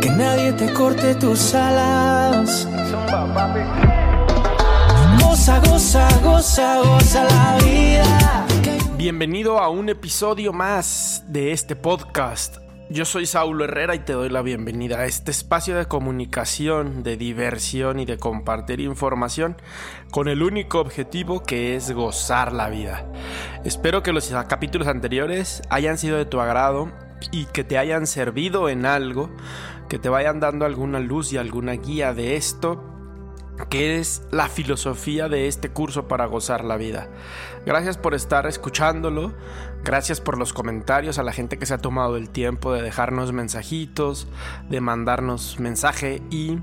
que nadie te corte tus alas. Goza, goza, goza, goza la vida. Bienvenido a un episodio más de este podcast. Yo soy Saulo Herrera y te doy la bienvenida a este espacio de comunicación, de diversión y de compartir información con el único objetivo que es gozar la vida. Espero que los capítulos anteriores hayan sido de tu agrado y que te hayan servido en algo, que te vayan dando alguna luz y alguna guía de esto que es la filosofía de este curso para gozar la vida. Gracias por estar escuchándolo, gracias por los comentarios a la gente que se ha tomado el tiempo de dejarnos mensajitos, de mandarnos mensaje y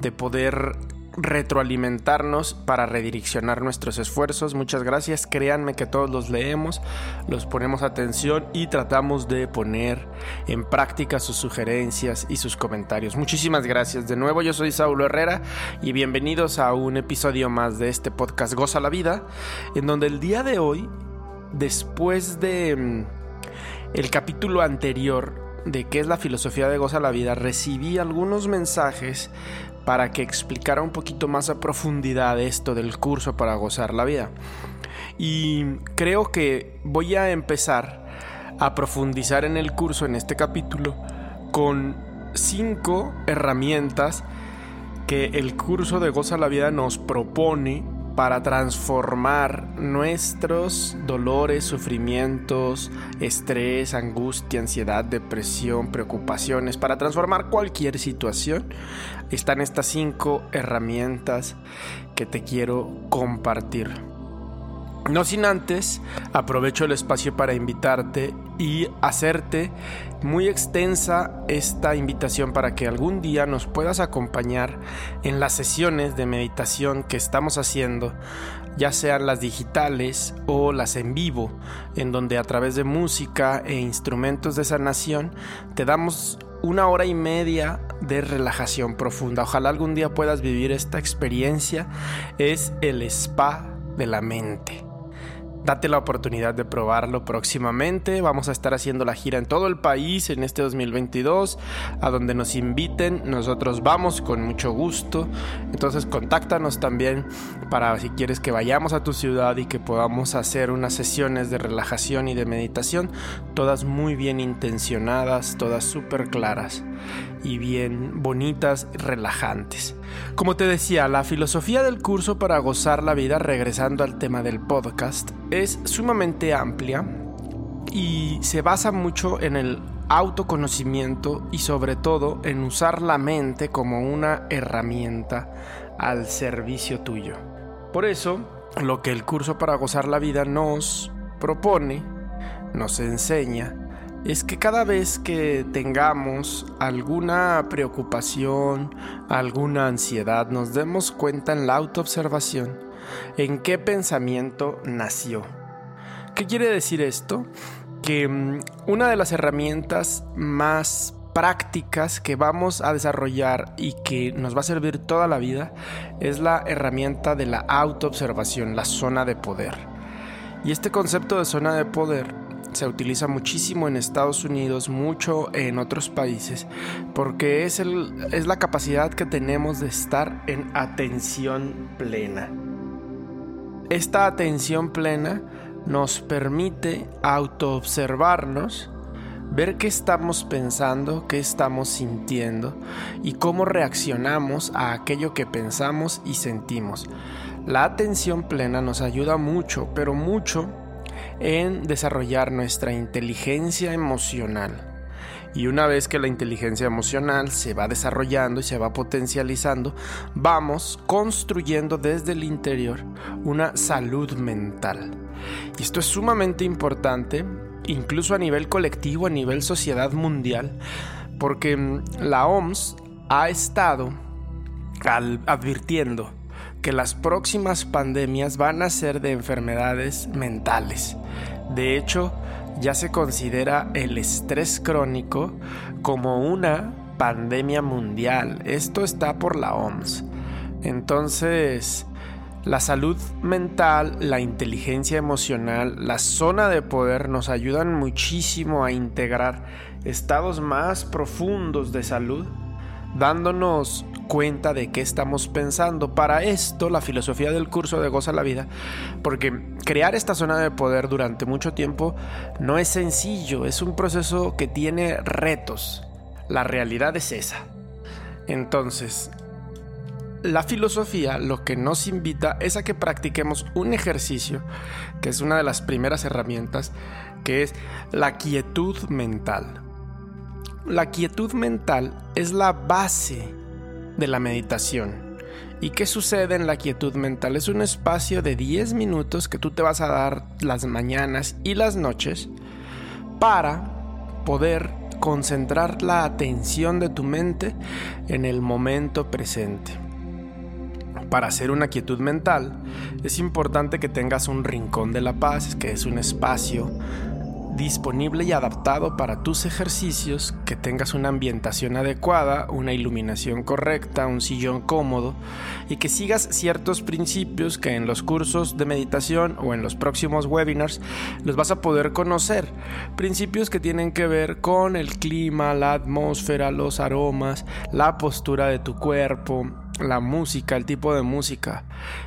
de poder retroalimentarnos para redireccionar nuestros esfuerzos. Muchas gracias. Créanme que todos los leemos, los ponemos atención y tratamos de poner en práctica sus sugerencias y sus comentarios. Muchísimas gracias. De nuevo, yo soy Saulo Herrera y bienvenidos a un episodio más de este podcast Goza la Vida, en donde el día de hoy, después de mm, el capítulo anterior de qué es la filosofía de Goza la Vida, recibí algunos mensajes para que explicara un poquito más a profundidad esto del curso para gozar la vida. Y creo que voy a empezar a profundizar en el curso, en este capítulo, con cinco herramientas que el curso de Goza la Vida nos propone para transformar nuestros dolores, sufrimientos, estrés, angustia, ansiedad, depresión, preocupaciones, para transformar cualquier situación, están estas cinco herramientas que te quiero compartir. No sin antes, aprovecho el espacio para invitarte y hacerte muy extensa esta invitación para que algún día nos puedas acompañar en las sesiones de meditación que estamos haciendo, ya sean las digitales o las en vivo, en donde a través de música e instrumentos de sanación te damos una hora y media de relajación profunda. Ojalá algún día puedas vivir esta experiencia. Es el spa de la mente. Date la oportunidad de probarlo próximamente. Vamos a estar haciendo la gira en todo el país en este 2022. A donde nos inviten, nosotros vamos con mucho gusto. Entonces contáctanos también para si quieres que vayamos a tu ciudad y que podamos hacer unas sesiones de relajación y de meditación. Todas muy bien intencionadas, todas súper claras y bien bonitas, relajantes. Como te decía, la filosofía del curso para gozar la vida, regresando al tema del podcast, es sumamente amplia y se basa mucho en el autoconocimiento y sobre todo en usar la mente como una herramienta al servicio tuyo. Por eso, lo que el curso para gozar la vida nos propone, nos enseña, es que cada vez que tengamos alguna preocupación, alguna ansiedad, nos demos cuenta en la autoobservación en qué pensamiento nació. ¿Qué quiere decir esto? Que mm, una de las herramientas más prácticas que vamos a desarrollar y que nos va a servir toda la vida es la herramienta de la autoobservación, la zona de poder. Y este concepto de zona de poder se utiliza muchísimo en Estados Unidos, mucho en otros países, porque es, el, es la capacidad que tenemos de estar en atención plena. Esta atención plena nos permite autoobservarnos, ver qué estamos pensando, qué estamos sintiendo y cómo reaccionamos a aquello que pensamos y sentimos. La atención plena nos ayuda mucho, pero mucho en desarrollar nuestra inteligencia emocional. Y una vez que la inteligencia emocional se va desarrollando y se va potencializando, vamos construyendo desde el interior una salud mental. Y esto es sumamente importante, incluso a nivel colectivo, a nivel sociedad mundial, porque mm, la OMS ha estado advirtiendo que las próximas pandemias van a ser de enfermedades mentales. De hecho, ya se considera el estrés crónico como una pandemia mundial. Esto está por la OMS. Entonces, La salud mental, la inteligencia emocional, la zona de poder nos ayudan muchísimo a integrar estados más profundos de salud, dándonos cuenta de qué estamos pensando. Para esto, la filosofía del curso de Goza la Vida, porque crear esta zona de poder durante mucho tiempo no es sencillo, es un proceso que tiene retos. La realidad es esa. Entonces, la filosofía lo que nos invita es a que practiquemos un ejercicio, que es una de las primeras herramientas, que es la quietud mental. La quietud mental es la base de la meditación. ¿Y qué sucede en la quietud mental? Es un espacio de 10 minutos que tú te vas a dar las mañanas y las noches para poder concentrar la atención de tu mente en el momento presente para hacer una quietud mental, es importante que tengas un rincón de la paz, que es un espacio disponible y adaptado para tus ejercicios, que tengas una ambientación adecuada, una iluminación correcta, un sillón cómodo y que sigas ciertos principios que en los cursos de meditación o en los próximos webinars los vas a poder conocer. Principios que tienen que ver con el clima, la atmósfera, los aromas, la postura de tu cuerpo, la música, el tipo de música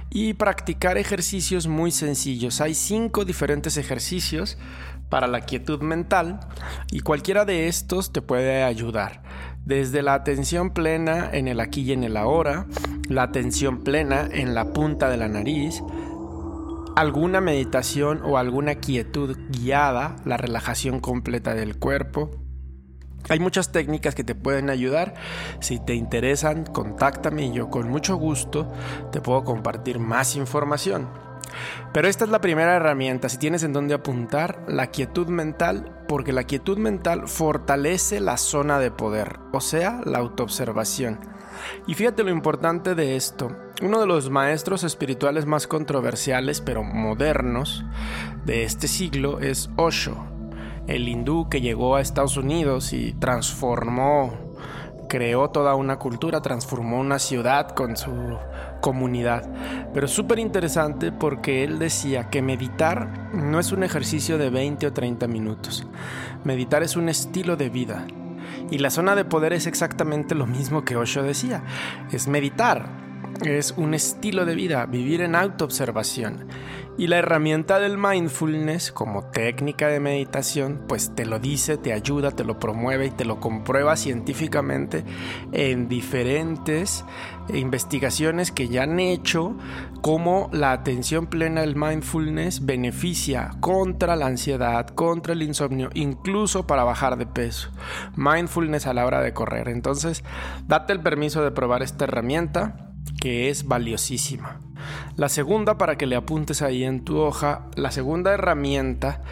y practicar ejercicios muy sencillos. Hay cinco diferentes ejercicios para la quietud mental y cualquiera de estos te puede ayudar. Desde la atención plena en el aquí y en el ahora, la atención plena en la punta de la nariz, alguna meditación o alguna quietud guiada, la relajación completa del cuerpo, hay muchas técnicas que te pueden ayudar. Si te interesan, contáctame y yo con mucho gusto te puedo compartir más información. Pero esta es la primera herramienta, si tienes en dónde apuntar, la quietud mental, porque la quietud mental fortalece la zona de poder, o sea, la autoobservación. Y fíjate lo importante de esto. Uno de los maestros espirituales más controversiales, pero modernos, de este siglo es Osho, el hindú que llegó a Estados Unidos y transformó, creó toda una cultura, transformó una ciudad con su comunidad. Pero súper interesante porque él decía que meditar no es un ejercicio de 20 o 30 minutos. Meditar es un estilo de vida. Y la zona de poder es exactamente lo mismo que Osho decía. Es meditar. Es un estilo de vida, vivir en autoobservación. Y la herramienta del mindfulness como técnica de meditación, pues te lo dice, te ayuda, te lo promueve y te lo comprueba científicamente en diferentes investigaciones que ya han hecho cómo la atención plena del mindfulness beneficia contra la ansiedad, contra el insomnio, incluso para bajar de peso. Mindfulness a la hora de correr. Entonces, date el permiso de probar esta herramienta que es valiosísima. La segunda, para que le apuntes ahí en tu hoja, la segunda herramienta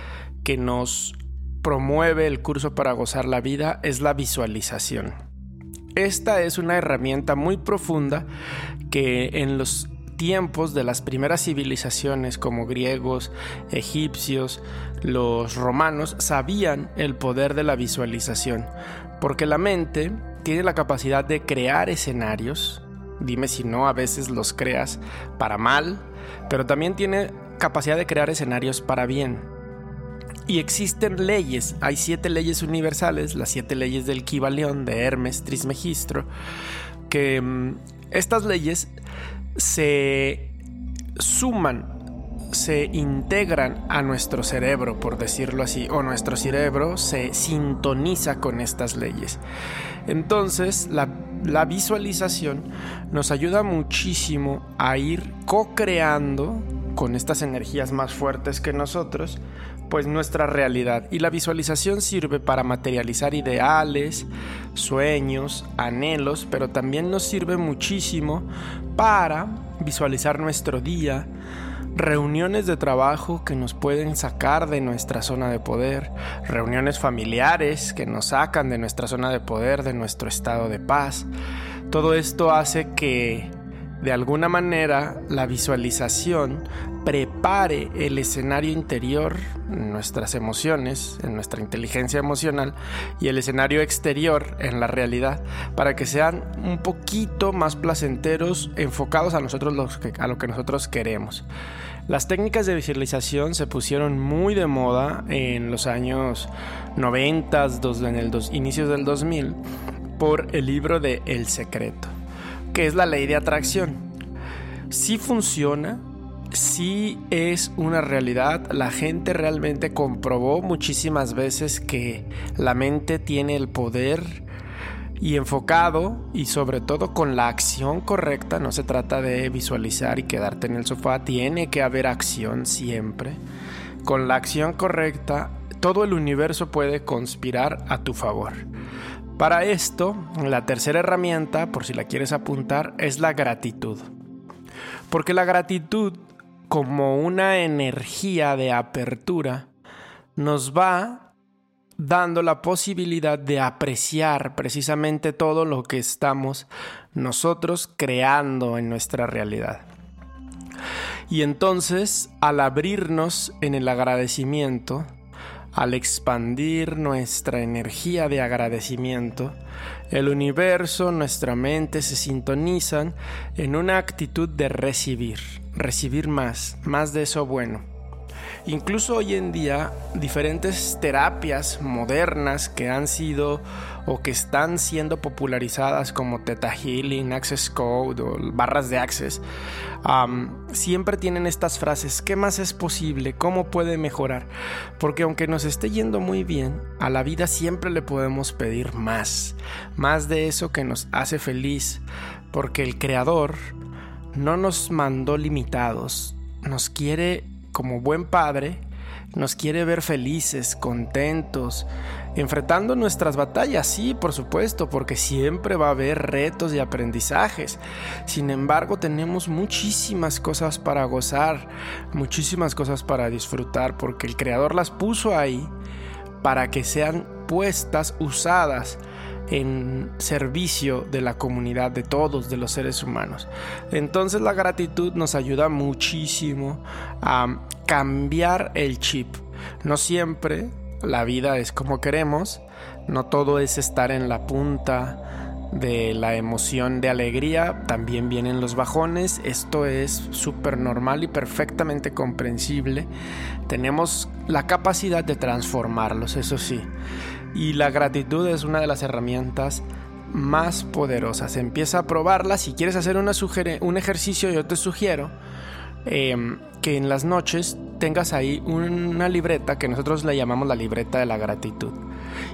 que nos promueve el curso para gozar la vida es la visualización. Esta es una herramienta muy profunda que en los tiempos de las primeras civilizaciones como griegos, egipcios, los romanos sabían el poder de la visualización, porque la mente tiene la capacidad de crear escenarios dime si no, a veces los creas para mal, pero también tiene capacidad de crear escenarios para bien. Y existen leyes, hay siete leyes universales, las siete leyes del Kibalión de Hermes Trismegistro, que mm, estas leyes se suman, se integran a nuestro cerebro, por decirlo así, o nuestro cerebro se sintoniza con estas leyes. Entonces, la la visualización nos ayuda muchísimo a ir co-creando con estas energías más fuertes que nosotros, pues nuestra realidad. Y la visualización sirve para materializar ideales, sueños, anhelos, pero también nos sirve muchísimo para visualizar nuestro día, reuniones de trabajo que nos pueden sacar de nuestra zona de poder, reuniones familiares que nos sacan de nuestra zona de poder, de nuestro estado de paz. Todo esto hace que de alguna manera la visualización prepare el escenario interior, nuestras emociones, en nuestra inteligencia emocional, y el escenario exterior en la realidad, para que sean un poquito más placenteros, enfocados a nosotros a lo que nosotros queremos. Las técnicas de visualización se pusieron muy de moda en los años 90, en el inicios del 2000, por el libro de El Secreto, que es la ley de atracción. Si funciona, si es una realidad. La gente realmente comprobó muchísimas veces que la mente tiene el poder y enfocado y sobre todo con la acción correcta, no se trata de visualizar y quedarte en el sofá, tiene que haber acción siempre. Con la acción correcta, todo el universo puede conspirar a tu favor. Para esto, la tercera herramienta, por si la quieres apuntar, es la gratitud. Porque la gratitud, como una energía de apertura, nos va dando la posibilidad de apreciar precisamente todo lo que estamos nosotros creando en nuestra realidad. Y entonces, al abrirnos en el agradecimiento, al expandir nuestra energía de agradecimiento, el universo, nuestra mente se sintonizan en una actitud de recibir, recibir más, más de eso bueno. Incluso hoy en día, diferentes terapias modernas que han sido o que están siendo popularizadas como Theta Healing, Access Code o barras de Access, siempre tienen estas frases, ¿qué más es posible? ¿Cómo puede mejorar? Porque aunque nos esté yendo muy bien, a la vida siempre le podemos pedir más, más de eso que nos hace feliz, porque el Creador no nos mandó limitados, nos quiere como buen padre, nos quiere ver felices, contentos, enfrentando nuestras batallas, sí, por supuesto, porque siempre va a haber retos y aprendizajes. Sin embargo, tenemos muchísimas cosas para gozar, muchísimas cosas para disfrutar, porque el Creador las puso ahí para que sean puestas, usadas en servicio de la comunidad, de todos, de los seres humanos. Entonces la gratitud nos ayuda muchísimo a cambiar el chip. No siempre la vida es como queremos, no todo es estar en la punta de la emoción de alegría, también vienen los bajones, esto es súper normal y perfectamente comprensible. Tenemos la capacidad de transformarlos, eso sí. Y la gratitud es una de las herramientas más poderosas. Empieza a probarla. Si quieres hacer una un ejercicio, yo te sugiero em, que en las noches tengas ahí una libreta que nosotros le llamamos la libreta de la gratitud.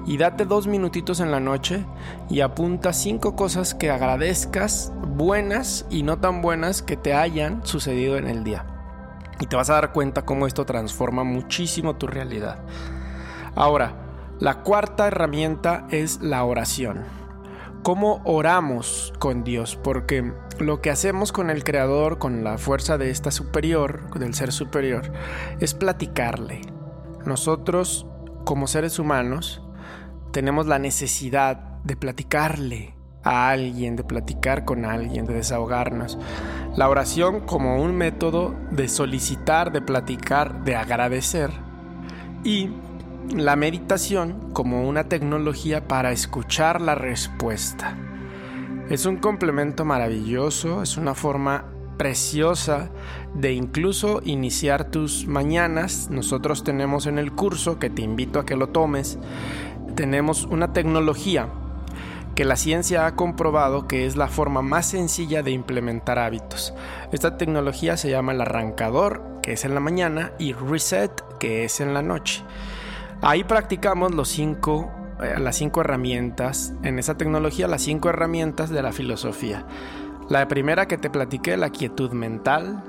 Y date dos minutitos en la noche y apunta cinco cosas que agradezcas, buenas y no tan buenas, que te hayan sucedido en el día. Y te vas a dar cuenta cómo esto transforma muchísimo tu realidad. Ahora, la cuarta herramienta es la oración. ¿Cómo oramos con Dios? Porque lo que hacemos con el Creador, con la fuerza de esta superior, del ser superior, es platicarle. Nosotros, como seres humanos, tenemos la necesidad de platicarle a alguien, de platicar con alguien, de desahogarnos. La oración como un método de solicitar, de platicar, de agradecer y la meditación como una tecnología para escuchar la respuesta. Es un complemento maravilloso, es una forma preciosa de incluso iniciar tus mañanas. Nosotros tenemos en el curso, que te invito a que lo tomes, tenemos una tecnología que la ciencia ha comprobado que es la forma más sencilla de implementar hábitos. Esta tecnología se llama el arrancador, que es en la mañana, y reset, que es en la noche. Ahí practicamos eh, las cinco herramientas, en esa tecnología, las cinco herramientas de la filosofía. La primera que te platiqué, la quietud mental,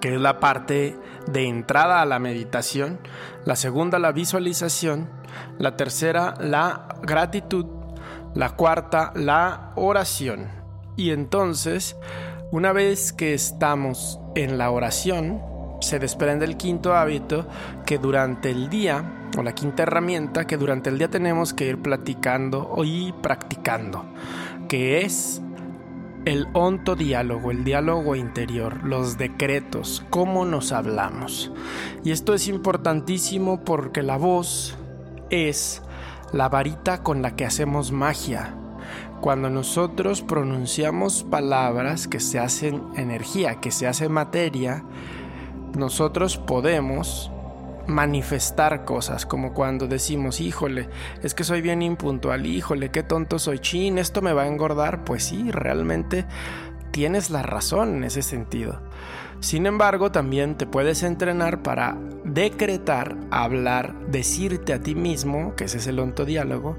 que es la parte de entrada a la meditación. La segunda, la visualización. La tercera, la gratitud. La cuarta, la oración. Y entonces, una vez que estamos en la oración, se desprende el quinto hábito que durante el día, o la quinta herramienta, que durante el día tenemos que ir platicando y practicando, que es el onto diálogo, el diálogo interior, los decretos, cómo nos hablamos. Y esto es importantísimo porque la voz es la varita con la que hacemos magia. Cuando nosotros pronunciamos palabras que se hacen energía, que se hace materia, nosotros podemos manifestar cosas, como cuando decimos, híjole, es que soy bien impuntual, híjole, qué tonto soy, chin, esto me va a engordar, pues sí, realmente tienes la razón en ese sentido. Sin embargo, también te puedes entrenar para decretar, hablar, decirte a ti mismo, que ese es el ontodiálogo,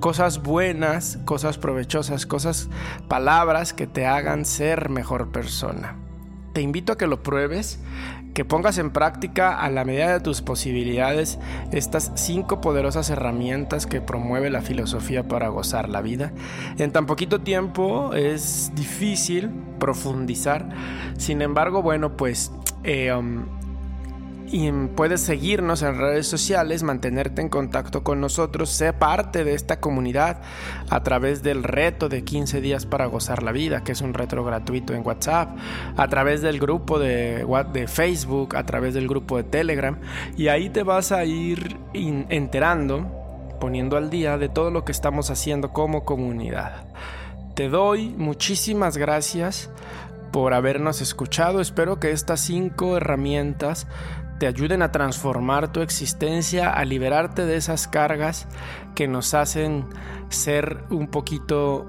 cosas buenas, cosas provechosas, cosas, palabras que te hagan ser mejor persona. Te invito a que lo pruebes que pongas en práctica a la medida de tus posibilidades estas cinco poderosas herramientas que promueve la filosofía para gozar la vida. En tan poquito tiempo es difícil profundizar, sin embargo, bueno, pues... Eh, um, y puedes seguirnos en redes sociales, mantenerte en contacto con nosotros, sé parte de esta comunidad a través del reto de 15 días para gozar la vida, que es un reto gratuito en WhatsApp, a través del grupo de, de Facebook, a través del grupo de Telegram, y ahí te vas a ir enterando, poniendo al día de todo lo que estamos haciendo como comunidad. Te doy muchísimas gracias por habernos escuchado. Espero que estas cinco herramientas te ayuden a transformar tu existencia, a liberarte de esas cargas que nos hacen ser un poquito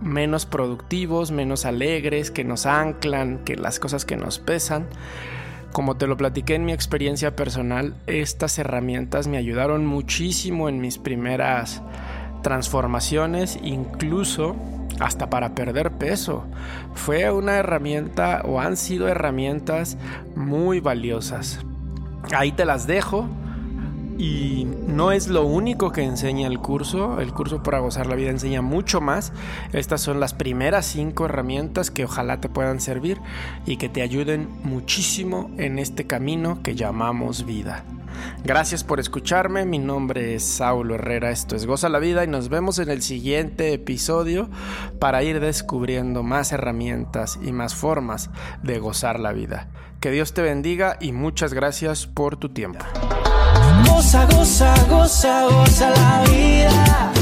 menos productivos, menos alegres, que nos anclan, que las cosas que nos pesan. Como te lo platiqué en mi experiencia personal, estas herramientas me ayudaron muchísimo en mis primeras transformaciones, incluso hasta para perder peso. Fue una herramienta o han sido herramientas muy valiosas. Ahí te las dejo. Y no es lo único que enseña el curso. El curso para gozar la vida enseña mucho más. Estas son las primeras cinco herramientas que ojalá te puedan servir y que te ayuden muchísimo en este camino que llamamos vida. Gracias por escucharme, mi nombre es Saulo Herrera, esto es Goza la Vida y nos vemos en el siguiente episodio para ir descubriendo más herramientas y más formas de gozar la vida. Que Dios te bendiga y muchas gracias por tu tiempo. Goza, goza, goza, goza la vida.